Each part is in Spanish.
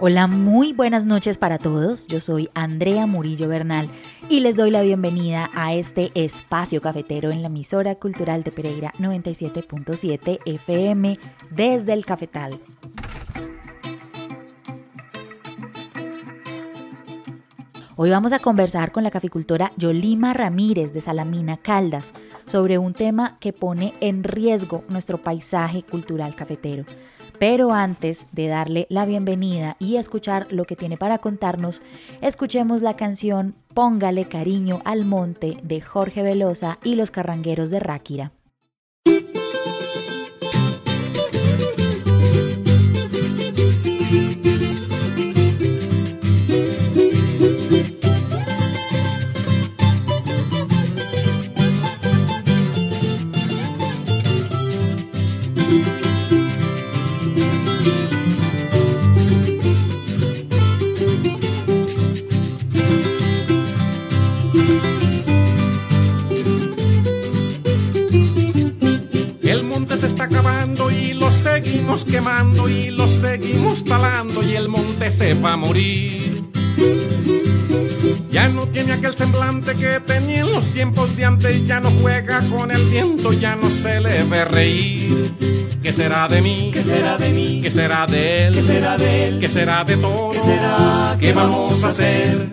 Hola, muy buenas noches para todos. Yo soy Andrea Murillo Bernal y les doy la bienvenida a este espacio cafetero en la emisora cultural de Pereira 97.7 FM desde el Cafetal. Hoy vamos a conversar con la caficultora Yolima Ramírez de Salamina Caldas sobre un tema que pone en riesgo nuestro paisaje cultural cafetero. Pero antes de darle la bienvenida y escuchar lo que tiene para contarnos, escuchemos la canción Póngale cariño al monte de Jorge Velosa y los carrangueros de Ráquira. Talando y el monte se va a morir. Ya no tiene aquel semblante que tenía en los tiempos de antes, ya no juega con el viento, ya no se le ve reír. ¿Qué será de mí? ¿Qué será de mí? ¿Qué será de él? ¿Qué será de él? ¿Qué será de todos? ¿Qué será? ¿Qué vamos a hacer?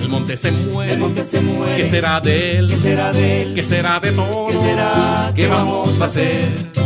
El monte se muere. El monte se muere. ¿Qué será de él? ¿Qué será de él? ¿Qué será de todos? ¿Qué será? ¿Qué vamos a hacer?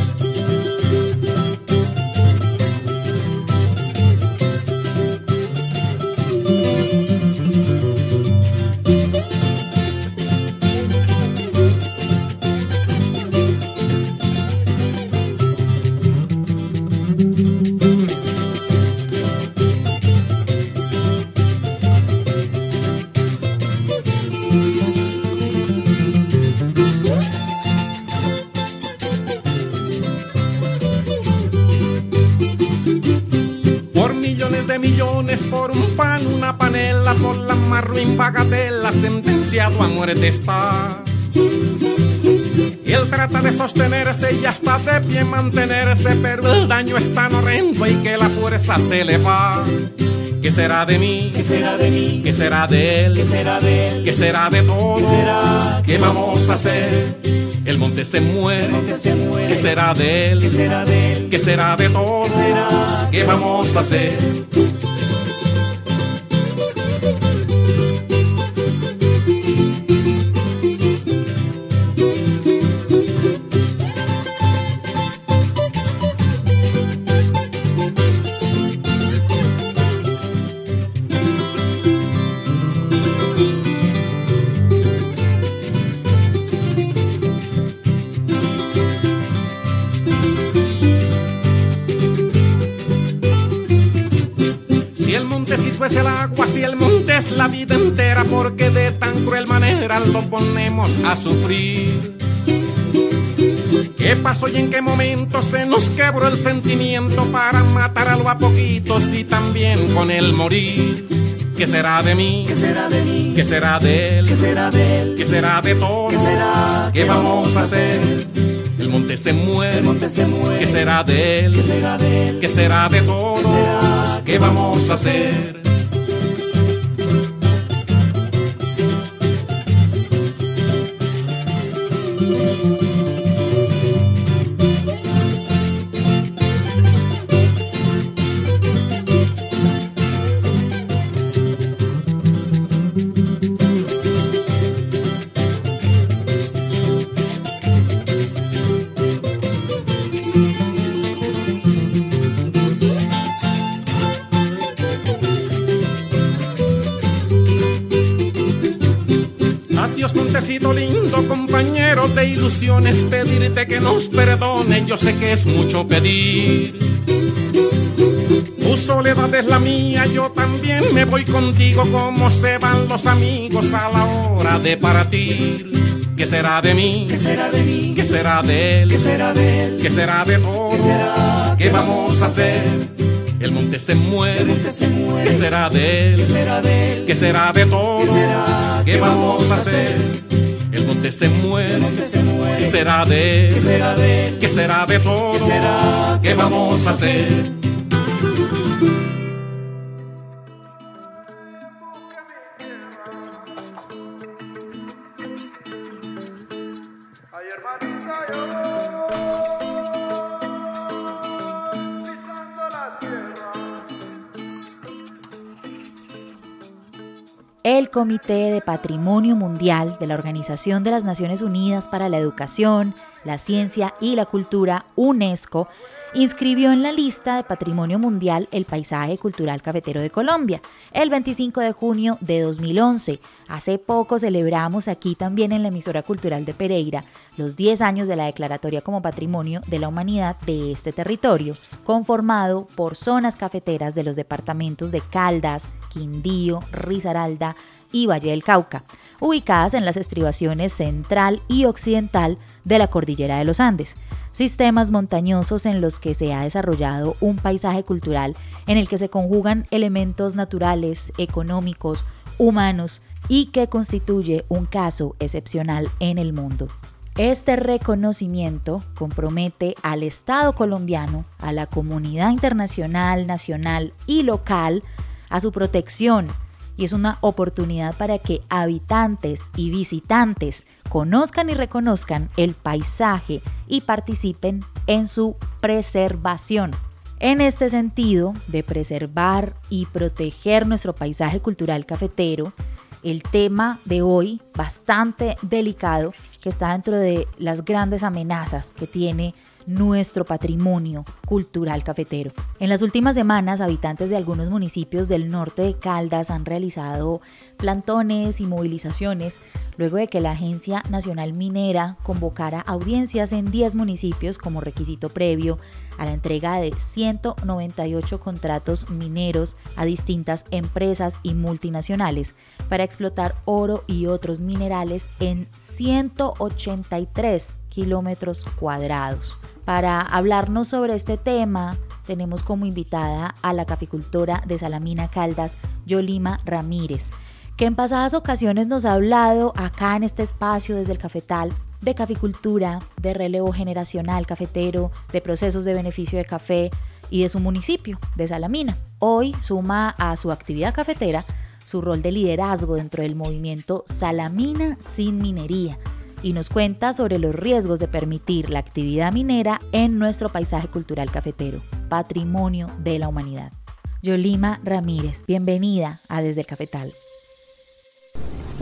Ruin bagatela, sentenciado a muerte está. Y él trata de sostenerse y hasta de pie mantenerse, pero el daño es tan horrendo y que la fuerza se le va. ¿Qué será de mí? ¿Qué será de mí? ¿Qué será de él? ¿Qué será de él? ¿Qué será de todos? ¿Qué será? ¿Qué vamos a hacer? El monte se muere. Monte se muere. ¿Qué será de él? ¿Qué será de él? ¿Qué será de todos? ¿Qué será? ¿Qué vamos a hacer? Tan cruel manera lo ponemos a sufrir. ¿Qué pasó y en qué momento se nos quebró el sentimiento para matar algo a poquitos y también con el morir? ¿Qué será de mí? ¿Qué será de mí? ¿Qué será de él? ¿Qué será de él? ¿Qué será de todos? ¿Qué será? ¿Qué vamos a hacer? El monte se muere. El monte se muere. ¿Qué será de él? ¿Qué será de él? ¿Qué será de todos? ¿Qué será? ¿Qué vamos a hacer? Lindo, compañero de ilusiones, pedirte que nos perdone, yo sé que es mucho pedir. Tu soledad es la mía, yo también me voy contigo como se van los amigos a la hora de partir. ¿Qué será de mí? ¿Qué será de mí? ¿Qué será de él? ¿Qué será de él? ¿Qué será de todos? ¿Qué será? ¿Qué vamos a hacer? El monte se muere. El monte se muere. ¿Qué será de él? ¿Qué será de él? ¿Qué será de todos? ¿Qué será? ¿Qué vamos a hacer? El monte se muere. El monte se muere. ¿Qué será de él? ¿Qué será de él? ¿Qué será de todos? ¿Qué será? ¿Qué vamos a hacer? El Comité de Patrimonio Mundial de la Organización de las Naciones Unidas para la Educación, la Ciencia y la Cultura, UNESCO, inscribió en la lista de Patrimonio Mundial el paisaje cultural cafetero de Colombia el 25 de junio de 2011. Hace poco celebramos aquí también en la emisora cultural de Pereira los 10 años de la declaratoria como Patrimonio de la Humanidad de este territorio, conformado por zonas cafeteras de los departamentos de Caldas, Quindío, Risaralda y Valle del Cauca ubicadas en las estribaciones central y occidental de la cordillera de los Andes sistemas montañosos en los que se ha desarrollado un paisaje cultural en el que se conjugan elementos naturales, económicos, humanos y que constituye un caso excepcional en el mundo. Este reconocimiento compromete al Estado colombiano, a la comunidad internacional, nacional y local a su protección y es una oportunidad para que habitantes y visitantes conozcan y reconozcan el paisaje y participen en su preservación. En este sentido, de preservar y proteger nuestro paisaje cultural cafetero, el tema de hoy, bastante delicado, que está dentro de las grandes amenazas que tiene nuestro patrimonio cultural cafetero. En las últimas semanas, habitantes de algunos municipios del norte de Caldas han realizado plantones y movilizaciones luego de que la Agencia Nacional Minera convocara audiencias en 10 municipios como requisito previo a la entrega de 198 contratos mineros a distintas empresas y multinacionales para explotar oro y otros minerales en 183 kilómetros cuadrados. Para hablarnos sobre este tema, tenemos como invitada a la caficultora de Salamina Caldas, Yolima Ramírez, que en pasadas ocasiones nos ha hablado acá en este espacio desde el cafetal de caficultura, de relevo generacional cafetero, de procesos de beneficio de café y de su municipio, de Salamina. Hoy suma a su actividad cafetera su rol de liderazgo dentro del movimiento Salamina sin minería y nos cuenta sobre los riesgos de permitir la actividad minera en nuestro paisaje cultural cafetero, patrimonio de la humanidad. Yolima Ramírez, bienvenida a Desde el Cafetal.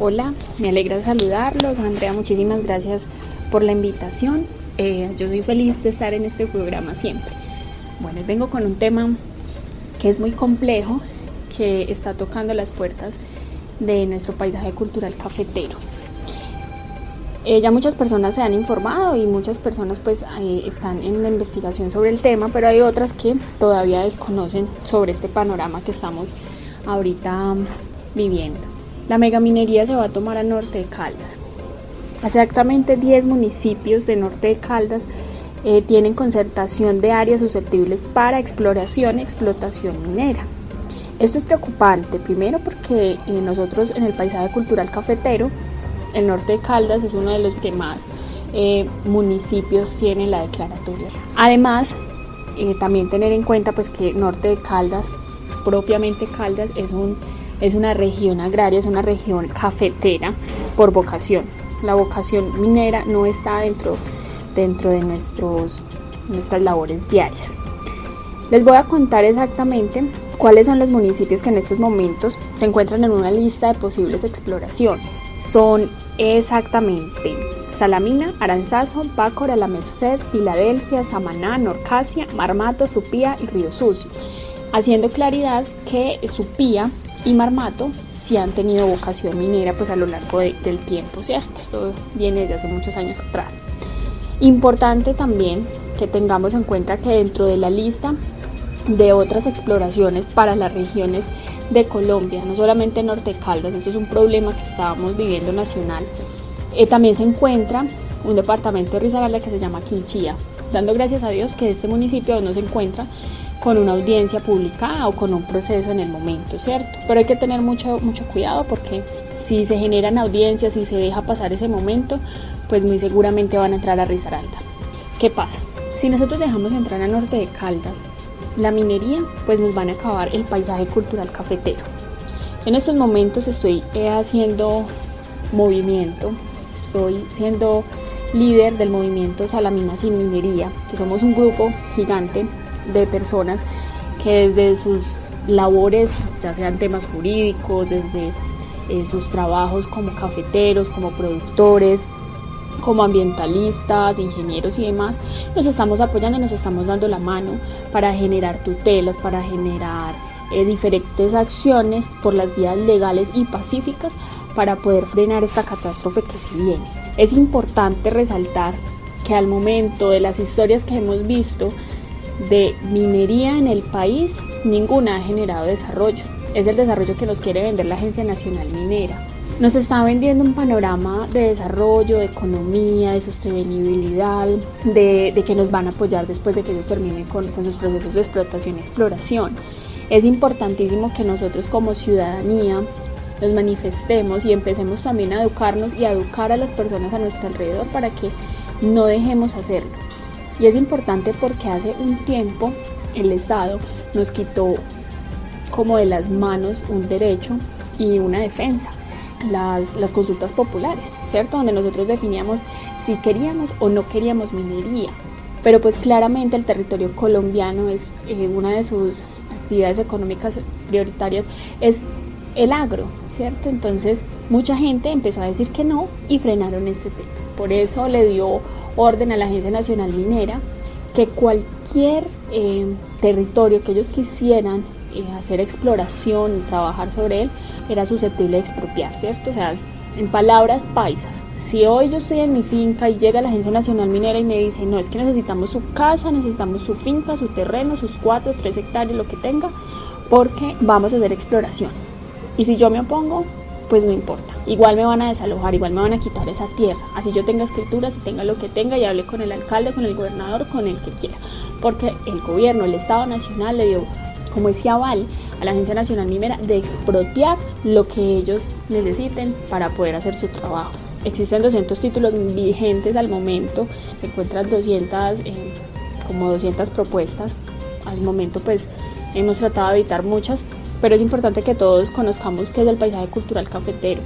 Hola, me alegra saludarlos. Andrea, muchísimas gracias por la invitación. Eh, yo soy feliz de estar en este programa siempre. Bueno, vengo con un tema que es muy complejo, que está tocando las puertas de nuestro paisaje cultural cafetero. Eh, ya muchas personas se han informado y muchas personas pues están en la investigación sobre el tema, pero hay otras que todavía desconocen sobre este panorama que estamos ahorita viviendo. La megaminería se va a tomar a norte de Caldas. Exactamente 10 municipios de norte de Caldas eh, tienen concertación de áreas susceptibles para exploración y explotación minera. Esto es preocupante, primero porque nosotros en el paisaje cultural cafetero el norte de Caldas es uno de los que más eh, municipios tienen la declaratoria. Además, eh, también tener en cuenta pues que norte de Caldas, propiamente Caldas, es, un, es una región agraria, es una región cafetera por vocación. La vocación minera no está dentro, dentro de nuestros, nuestras labores diarias. Les voy a contar exactamente cuáles son los municipios que en estos momentos se encuentran en una lista de posibles exploraciones. Son exactamente Salamina, Aranzazo, Bácora, La Merced, Filadelfia, Samaná, Norcasia, Marmato, Supía y Río Sucio, haciendo claridad que Supía y Marmato sí han tenido vocación minera pues a lo largo del tiempo, ¿cierto? Esto viene desde hace muchos años atrás. Importante también que tengamos en cuenta que dentro de la lista de otras exploraciones para las regiones de Colombia, no solamente Norte Caldas, esto es un problema que estábamos viviendo nacional. Eh, también se encuentra un departamento de Risaralda que se llama Quinchía, dando gracias a Dios que este municipio no se encuentra con una audiencia publicada o con un proceso en el momento, ¿cierto? Pero hay que tener mucho, mucho cuidado porque si se generan audiencias y se deja pasar ese momento, pues muy seguramente van a entrar a Risaralda. ¿Qué pasa? Si nosotros dejamos entrar a Norte de Caldas la minería, pues nos van a acabar el paisaje cultural cafetero. En estos momentos estoy eh, haciendo movimiento, estoy siendo líder del movimiento Salamina sin Minería, que somos un grupo gigante de personas que desde sus labores, ya sean temas jurídicos, desde eh, sus trabajos como cafeteros, como productores, como ambientalistas, ingenieros y demás, nos estamos apoyando, nos estamos dando la mano para generar tutelas, para generar eh, diferentes acciones por las vías legales y pacíficas para poder frenar esta catástrofe que se viene. Es importante resaltar que al momento de las historias que hemos visto de minería en el país, ninguna ha generado desarrollo. Es el desarrollo que nos quiere vender la Agencia Nacional Minera. Nos está vendiendo un panorama de desarrollo, de economía, de sostenibilidad, de, que nos van a apoyar después de que ellos terminen con, con sus procesos de explotación y exploración. Es importantísimo que nosotros como ciudadanía nos manifestemos y empecemos también a educarnos y a educar a las personas a nuestro alrededor para que no dejemos hacerlo. Y es importante porque hace un tiempo el Estado nos quitó como de las manos un derecho y una defensa. Las, las, consultas populares, ¿cierto? Donde nosotros definíamos si queríamos o no queríamos minería. Pero pues claramente el territorio colombiano es eh, una de sus actividades económicas prioritarias es el agro, ¿cierto? Entonces mucha gente empezó a decir que no y frenaron este tema. Por eso le dio orden a la Agencia Nacional Minera que cualquier eh, territorio que ellos quisieran eh, hacer exploración, trabajar sobre él, era susceptible de expropiar, ¿cierto? O sea, en palabras paisas. Si hoy yo estoy en mi finca y llega la Agencia Nacional Minera y me dice, no, es que necesitamos su casa, necesitamos su finca, su terreno, sus cuatro, tres hectáreas, lo que tenga, porque vamos a hacer exploración. Y si yo me opongo, pues no importa. Igual me van a desalojar, igual me van a quitar esa tierra. Así yo tenga escrituras y tenga lo que tenga y hable con el alcalde, con el gobernador, con el que quiera. Porque el gobierno, el Estado Nacional le dio como ese aval a la Agencia Nacional Minera de expropiar lo que ellos necesiten para poder hacer su trabajo. Existen 200 títulos vigentes al momento, se encuentran 200, eh, como 200 propuestas. Al momento pues hemos tratado de evitar muchas, pero es importante que todos conozcamos qué es el paisaje cultural cafetero,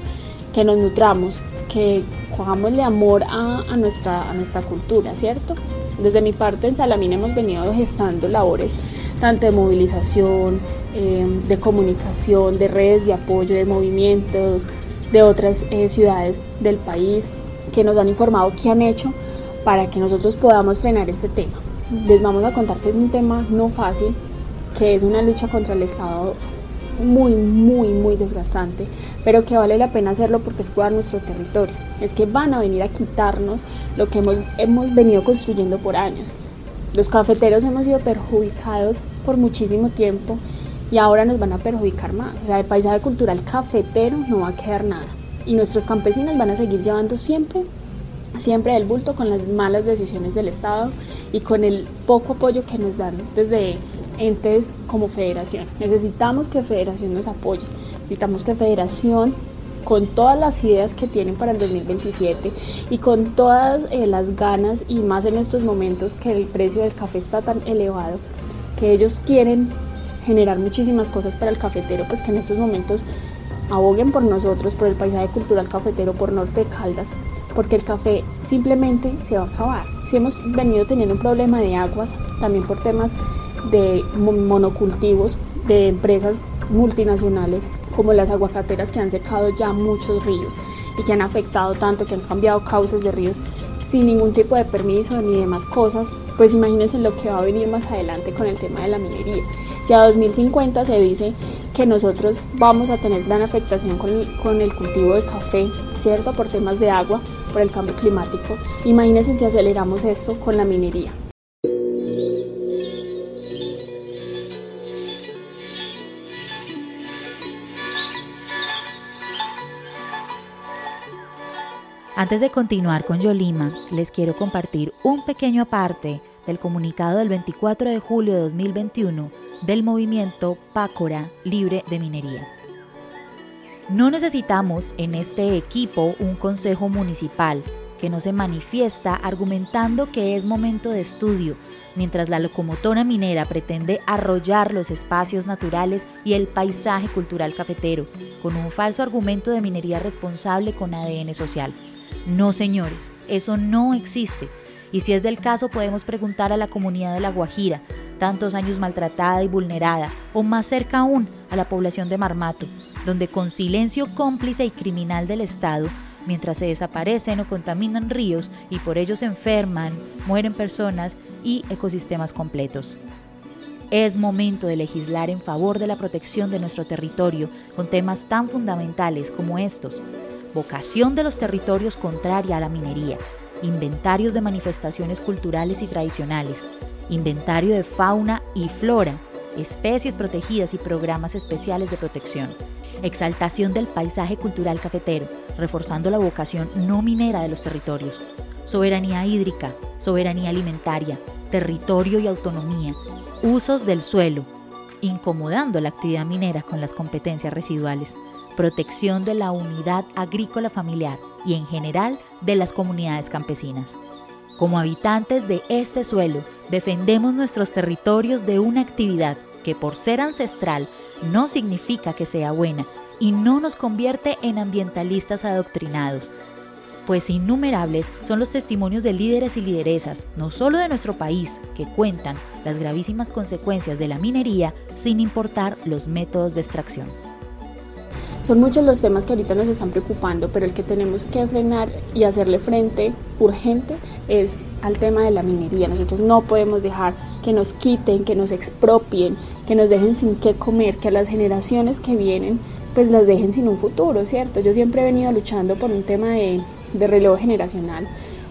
que nos nutramos, que cojámosle amor a, nuestra, a nuestra cultura, ¿cierto? Desde mi parte en Salamina hemos venido gestando labores tanto de movilización, em, de comunicación, de redes de apoyo, de movimientos de otras eh, ciudades del país que nos han informado qué han hecho para que nosotros podamos frenar este tema. Les vamos a contar que es un tema no fácil, que es una lucha contra el Estado muy, muy, muy desgastante, pero que vale la pena hacerlo porque es cuidar nuestro territorio. Es que van a venir a quitarnos lo que hemos, hemos venido construyendo por años. Los cafeteros hemos sido perjudicados por muchísimo tiempo y ahora nos van a perjudicar más. O sea, el paisaje cultural cafetero no va a quedar nada. Y nuestros campesinos van a seguir llevando siempre, siempre el bulto con las malas decisiones del Estado y con el poco apoyo que nos dan desde entes como federación. Necesitamos que federación nos apoye, necesitamos que federación con todas las ideas que tienen para el 2027 y con todas eh, las ganas y más en estos momentos que el precio del café está tan elevado, que ellos quieren generar muchísimas cosas para el cafetero, pues que en estos momentos aboguen por nosotros, por el paisaje cultural cafetero, por Norte de Caldas, porque el café simplemente se va a acabar. Si hemos venido teniendo un problema de aguas, también por temas de monocultivos de empresas multinacionales como las aguacateras que han secado ya muchos ríos y que han afectado tanto, que han cambiado causas de ríos sin ningún tipo de permiso ni demás cosas, pues imagínense lo que va a venir más adelante con el tema de la minería. Si a 2050 se dice que nosotros vamos a tener gran afectación con el, con el cultivo de café, ¿cierto? Por temas de agua, por el cambio climático, imagínense si aceleramos esto con la minería. Antes de continuar con Yolima, les quiero compartir un pequeño aparte del comunicado del 24 de julio de 2021 del movimiento Pácora Libre de Minería. No necesitamos en este equipo un consejo municipal que no se manifiesta argumentando que es momento de estudio, mientras la locomotora minera pretende arrollar los espacios naturales y el paisaje cultural cafetero, con un falso argumento de minería responsable con ADN social. No, señores, eso no existe. Y si es del caso, podemos preguntar a la comunidad de La Guajira, tantos años maltratada y vulnerada, o más cerca aún, a la población de Marmato, donde con silencio cómplice y criminal del Estado, mientras se desaparecen o contaminan ríos y por ello se enferman, mueren personas y ecosistemas completos. Es momento de legislar en favor de la protección de nuestro territorio con temas tan fundamentales como estos. Vocación de los territorios contraria a la minería, inventarios de manifestaciones culturales y tradicionales, inventario de fauna y flora, especies protegidas y programas especiales de protección, exaltación del paisaje cultural cafetero, reforzando la vocación no minera de los territorios, soberanía hídrica, soberanía alimentaria, territorio y autonomía, usos del suelo, incomodando la actividad minera con las competencias residuales, protección de la unidad agrícola familiar y en general de las comunidades campesinas. Como habitantes de este suelo, defendemos nuestros territorios de una actividad que por ser ancestral no significa que sea buena y no nos convierte en ambientalistas adoctrinados, pues innumerables son los testimonios de líderes y lideresas, no solo de nuestro país, que cuentan las gravísimas consecuencias de la minería sin importar los métodos de extracción. Son muchos los temas que ahorita nos están preocupando, pero el que tenemos que frenar y hacerle frente urgente es al tema de la minería. Nosotros no podemos dejar que nos quiten, que nos expropien, que nos dejen sin qué comer, que a las generaciones que vienen pues las dejen sin un futuro, ¿cierto? Yo siempre he venido luchando por un tema de de relevo generacional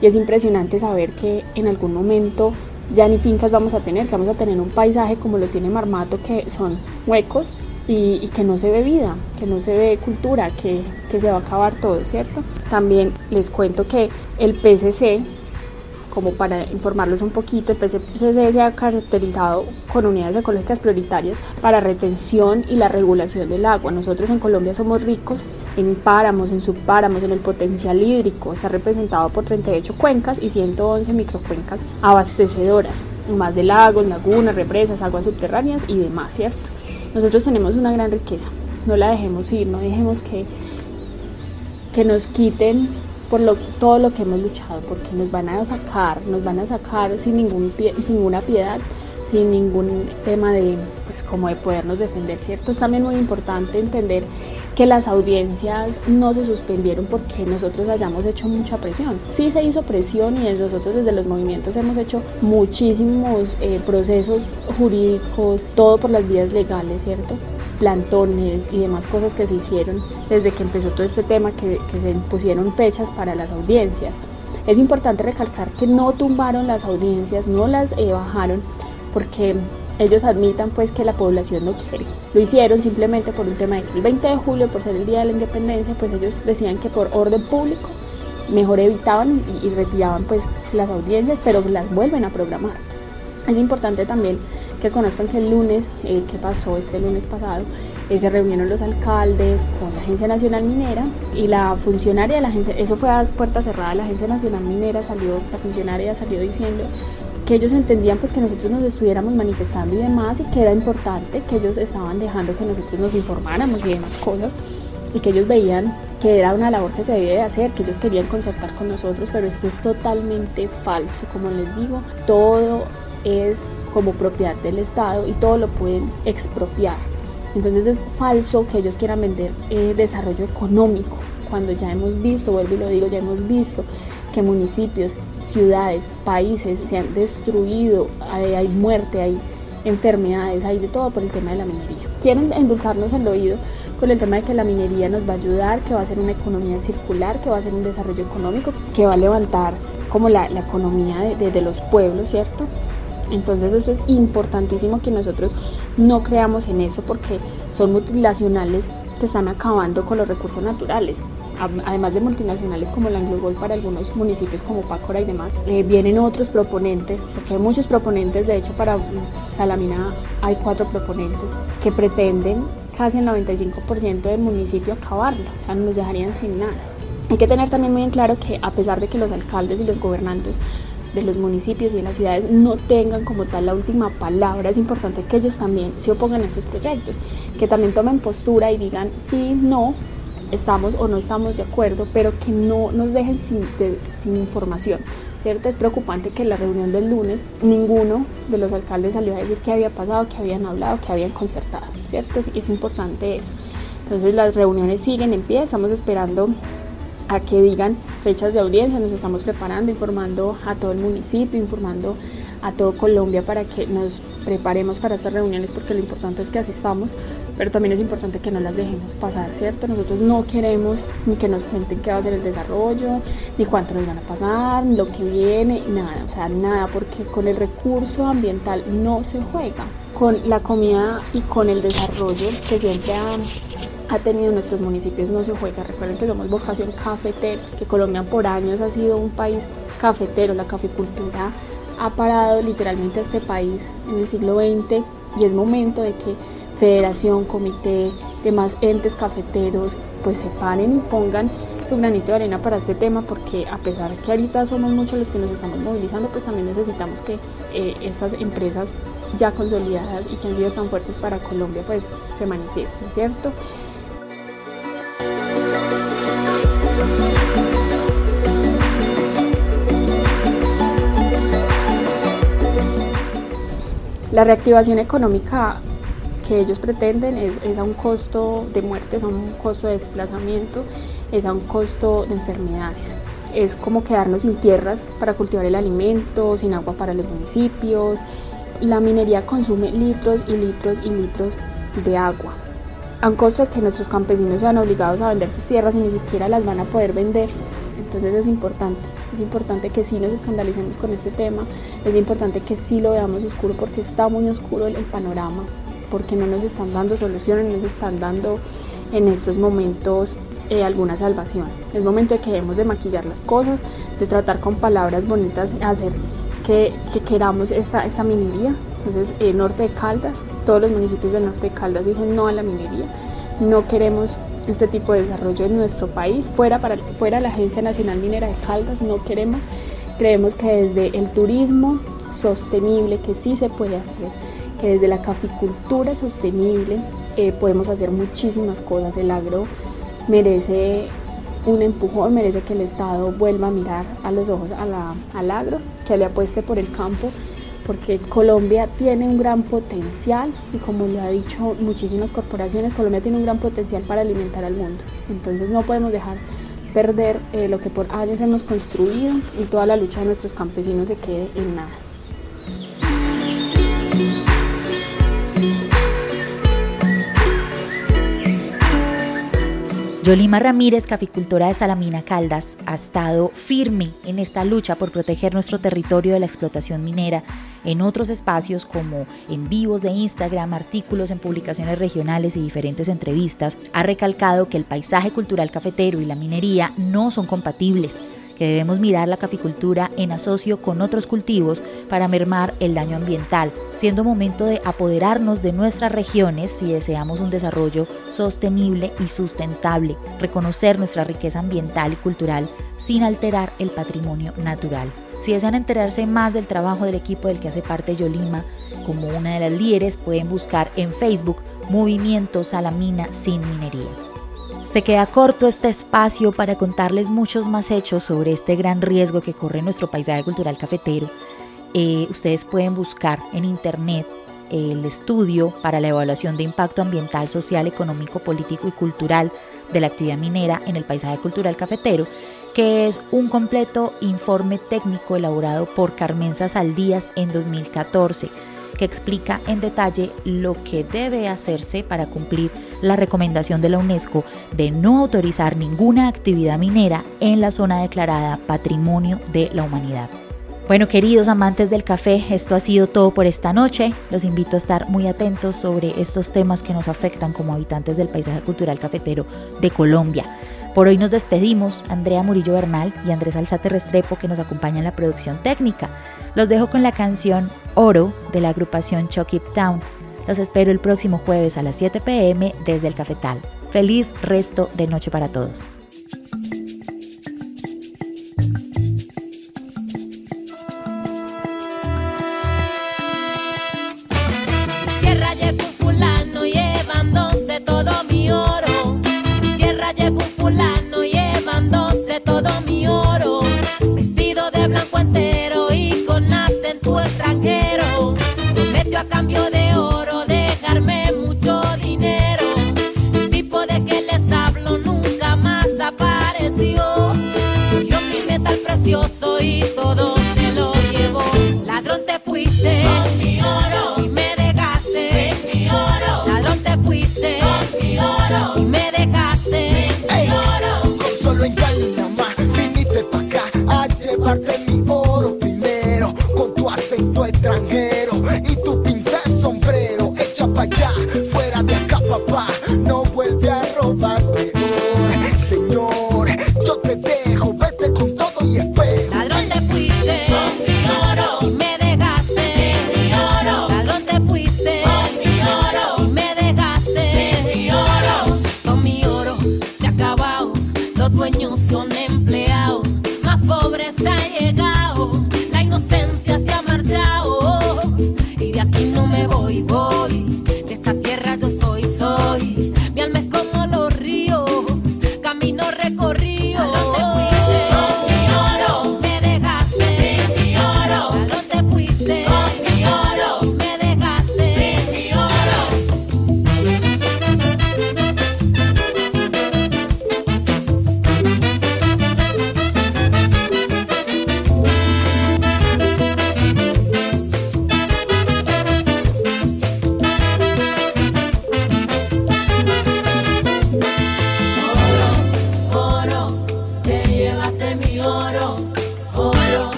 y es impresionante saber que en algún momento ya ni fincas vamos a tener, que vamos a tener un paisaje como lo tiene Marmato, que son huecos y, que no se ve vida, que no se ve cultura, que, que se va a acabar todo, ¿cierto? También les cuento que el PCC, como para informarlos un poquito, el PCC se ha caracterizado con unidades ecológicas prioritarias para retención y la regulación del agua. Nosotros en Colombia somos ricos en páramos, en subpáramos, en el potencial hídrico. Está representado por 38 cuencas y 111 microcuencas abastecedoras, más de lagos, lagunas, represas, aguas subterráneas y demás, ¿cierto? Nosotros tenemos una gran riqueza, no la dejemos ir, no dejemos que, que nos quiten por lo, todo lo que hemos luchado, porque nos van a sacar, nos van a sacar sin, ningún, sin ninguna piedad, sin ningún tema de, pues, como de podernos defender, ¿cierto? Es también muy importante entender que las audiencias no se suspendieron porque nosotros hayamos hecho mucha presión. Sí se hizo presión y nosotros desde los movimientos hemos hecho muchísimos eh, procesos jurídicos, todo por las vías legales, ¿cierto? plantones y demás cosas que se hicieron desde que empezó todo este tema, que, se impusieron fechas para las audiencias. Es importante recalcar que no tumbaron las audiencias, no las eh, bajaron, porque ellos admitan pues que la población no quiere. Lo hicieron simplemente por un tema de que el 20 de julio, por ser el Día de la Independencia, pues ellos decían que por orden público mejor evitaban y, retiraban pues las audiencias, pero las vuelven a programar. Es importante también que conozcan que el lunes, eh, pasó este lunes pasado, eh, se reunieron los alcaldes con la Agencia Nacional Minera y la funcionaria de la agencia, eso fue a puerta cerrada, la Agencia Nacional Minera salió, la funcionaria salió diciendo que ellos entendían pues que nosotros nos estuviéramos manifestando y demás y que era importante que ellos estaban dejando que nosotros nos informáramos y demás cosas y que ellos veían que era una labor que se debía de hacer, que ellos querían concertar con nosotros, pero esto es totalmente falso, como les digo, todo es como propiedad del Estado y todo lo pueden expropiar. Entonces es falso que ellos quieran vender eh, desarrollo económico, cuando ya hemos visto, vuelvo y lo digo, ya hemos visto que municipios, ciudades, países se han destruido, hay, muerte, hay enfermedades, hay de todo por el tema de la minería. Quieren endulzarnos el oído con el tema de que la minería nos va a ayudar, que va a ser una economía circular, que va a ser un desarrollo económico, que va a levantar como la, economía de, los pueblos, ¿cierto? Entonces eso es importantísimo que nosotros no creamos en eso porque son multinacionales que están acabando con los recursos naturales además de multinacionales como la Anglo para algunos municipios como Pácora y demás, eh, vienen otros proponentes, porque hay muchos proponentes, de hecho para Salamina hay cuatro proponentes que pretenden casi el 95% del municipio acabarlo, o sea, nos dejarían sin nada. Hay que tener también muy en claro que a pesar de que los alcaldes y los gobernantes de los municipios y de las ciudades no tengan como tal la última palabra, es importante que ellos también se opongan a estos proyectos, que también tomen postura y digan sí, no, estamos o no estamos de acuerdo, pero que no nos dejen sin, sin información. ¿Cierto? Es preocupante que en la reunión del lunes ninguno de los alcaldes salió a decir qué había pasado, qué habían hablado, qué habían concertado, ¿cierto? Es importante eso. Entonces las reuniones siguen en pie, estamos esperando a que digan fechas de audiencia, nos estamos preparando, informando a todo el municipio, informando a todo Colombia para que nos preparemos para estas reuniones porque lo importante es que asistamos, pero también es importante que no las dejemos pasar, ¿cierto? Nosotros no queremos ni que nos cuenten qué va a ser el desarrollo, ni cuánto nos van a pagar, lo que viene, nada, o sea, nada, porque con el recurso ambiental no se juega, con la comida y con el desarrollo que siempre ha, ha tenido nuestros municipios no se juega. Recuerden que somos vocación cafetera, que Colombia por años ha sido un país cafetero, la caficultura ha parado literalmente a este país en el siglo XX y es momento de que federación, comité, demás entes cafeteros pues se paren y pongan su granito de arena para este tema porque a pesar que ahorita somos muchos los que nos estamos movilizando pues también necesitamos que eh, estas empresas ya consolidadas y que han sido tan fuertes para Colombia pues se manifiesten, ¿cierto? La reactivación económica que ellos pretenden es, es, a un costo de muerte, es a un costo de desplazamiento, es a un costo de enfermedades. Es como quedarnos sin tierras para cultivar el alimento, sin agua para los municipios. La minería consume litros y litros y litros de agua. A un costo que nuestros campesinos sean obligados a vender sus tierras y ni siquiera las van a poder vender. Entonces es importante es importante que sí nos escandalicemos con este tema, es importante que sí lo veamos oscuro porque está muy oscuro el, panorama, porque no nos están dando soluciones, no nos están dando en estos momentos eh, alguna salvación. Es momento de que debemos de maquillar las cosas, de tratar con palabras bonitas, hacer que, que queramos esta, minería. Entonces, el norte de Caldas, todos los municipios del norte de Caldas dicen no a la minería, no queremos este tipo de desarrollo en nuestro país, fuera, para, fuera la Agencia Nacional Minera de Caldas, no queremos. Creemos que desde el turismo sostenible, que sí se puede hacer, que desde la caficultura sostenible eh, podemos hacer muchísimas cosas. El agro merece un empujón, merece que el Estado vuelva a mirar a los ojos a la, al agro, que le apueste por el campo porque Colombia tiene un gran potencial y como lo ha dicho muchísimas corporaciones, Colombia tiene un gran potencial para alimentar al mundo. Entonces no podemos dejar perder eh, lo que por años hemos construido y toda la lucha de nuestros campesinos se quede en nada. Yolima Ramírez, caficultora de Salamina Caldas, ha estado firme en esta lucha por proteger nuestro territorio de la explotación minera en otros espacios como en vivos de Instagram, artículos en publicaciones regionales y diferentes entrevistas. Ha recalcado que el paisaje cultural cafetero y la minería no son compatibles que debemos mirar la caficultura en asocio con otros cultivos para mermar el daño ambiental, siendo momento de apoderarnos de nuestras regiones si deseamos un desarrollo sostenible y sustentable, reconocer nuestra riqueza ambiental y cultural sin alterar el patrimonio natural. Si desean enterarse más del trabajo del equipo del que hace parte Yolima, como una de las líderes, pueden buscar en Facebook Movimiento Salamina Sin Minería. Se queda corto este espacio para contarles muchos más hechos sobre este gran riesgo que corre nuestro paisaje cultural cafetero. Eh, ustedes pueden buscar en internet el estudio para la evaluación de impacto ambiental, social, económico, político y cultural de la actividad minera en el paisaje cultural cafetero, que es un completo informe técnico elaborado por Carmenza Saldías en 2014 que explica en detalle lo que debe hacerse para cumplir la recomendación de la UNESCO de no autorizar ninguna actividad minera en la zona declarada Patrimonio de la Humanidad. Bueno, queridos amantes del café, esto ha sido todo por esta noche. Los invito a estar muy atentos sobre estos temas que nos afectan como habitantes del paisaje cultural cafetero de Colombia. Por hoy nos despedimos, Andrea Murillo Bernal y Andrés Alzate Restrepo que nos acompañan en la producción técnica. Los dejo con la canción Oro de la agrupación Chucky Town. Los espero el próximo jueves a las 7 pm desde el Cafetal. Feliz resto de noche para todos.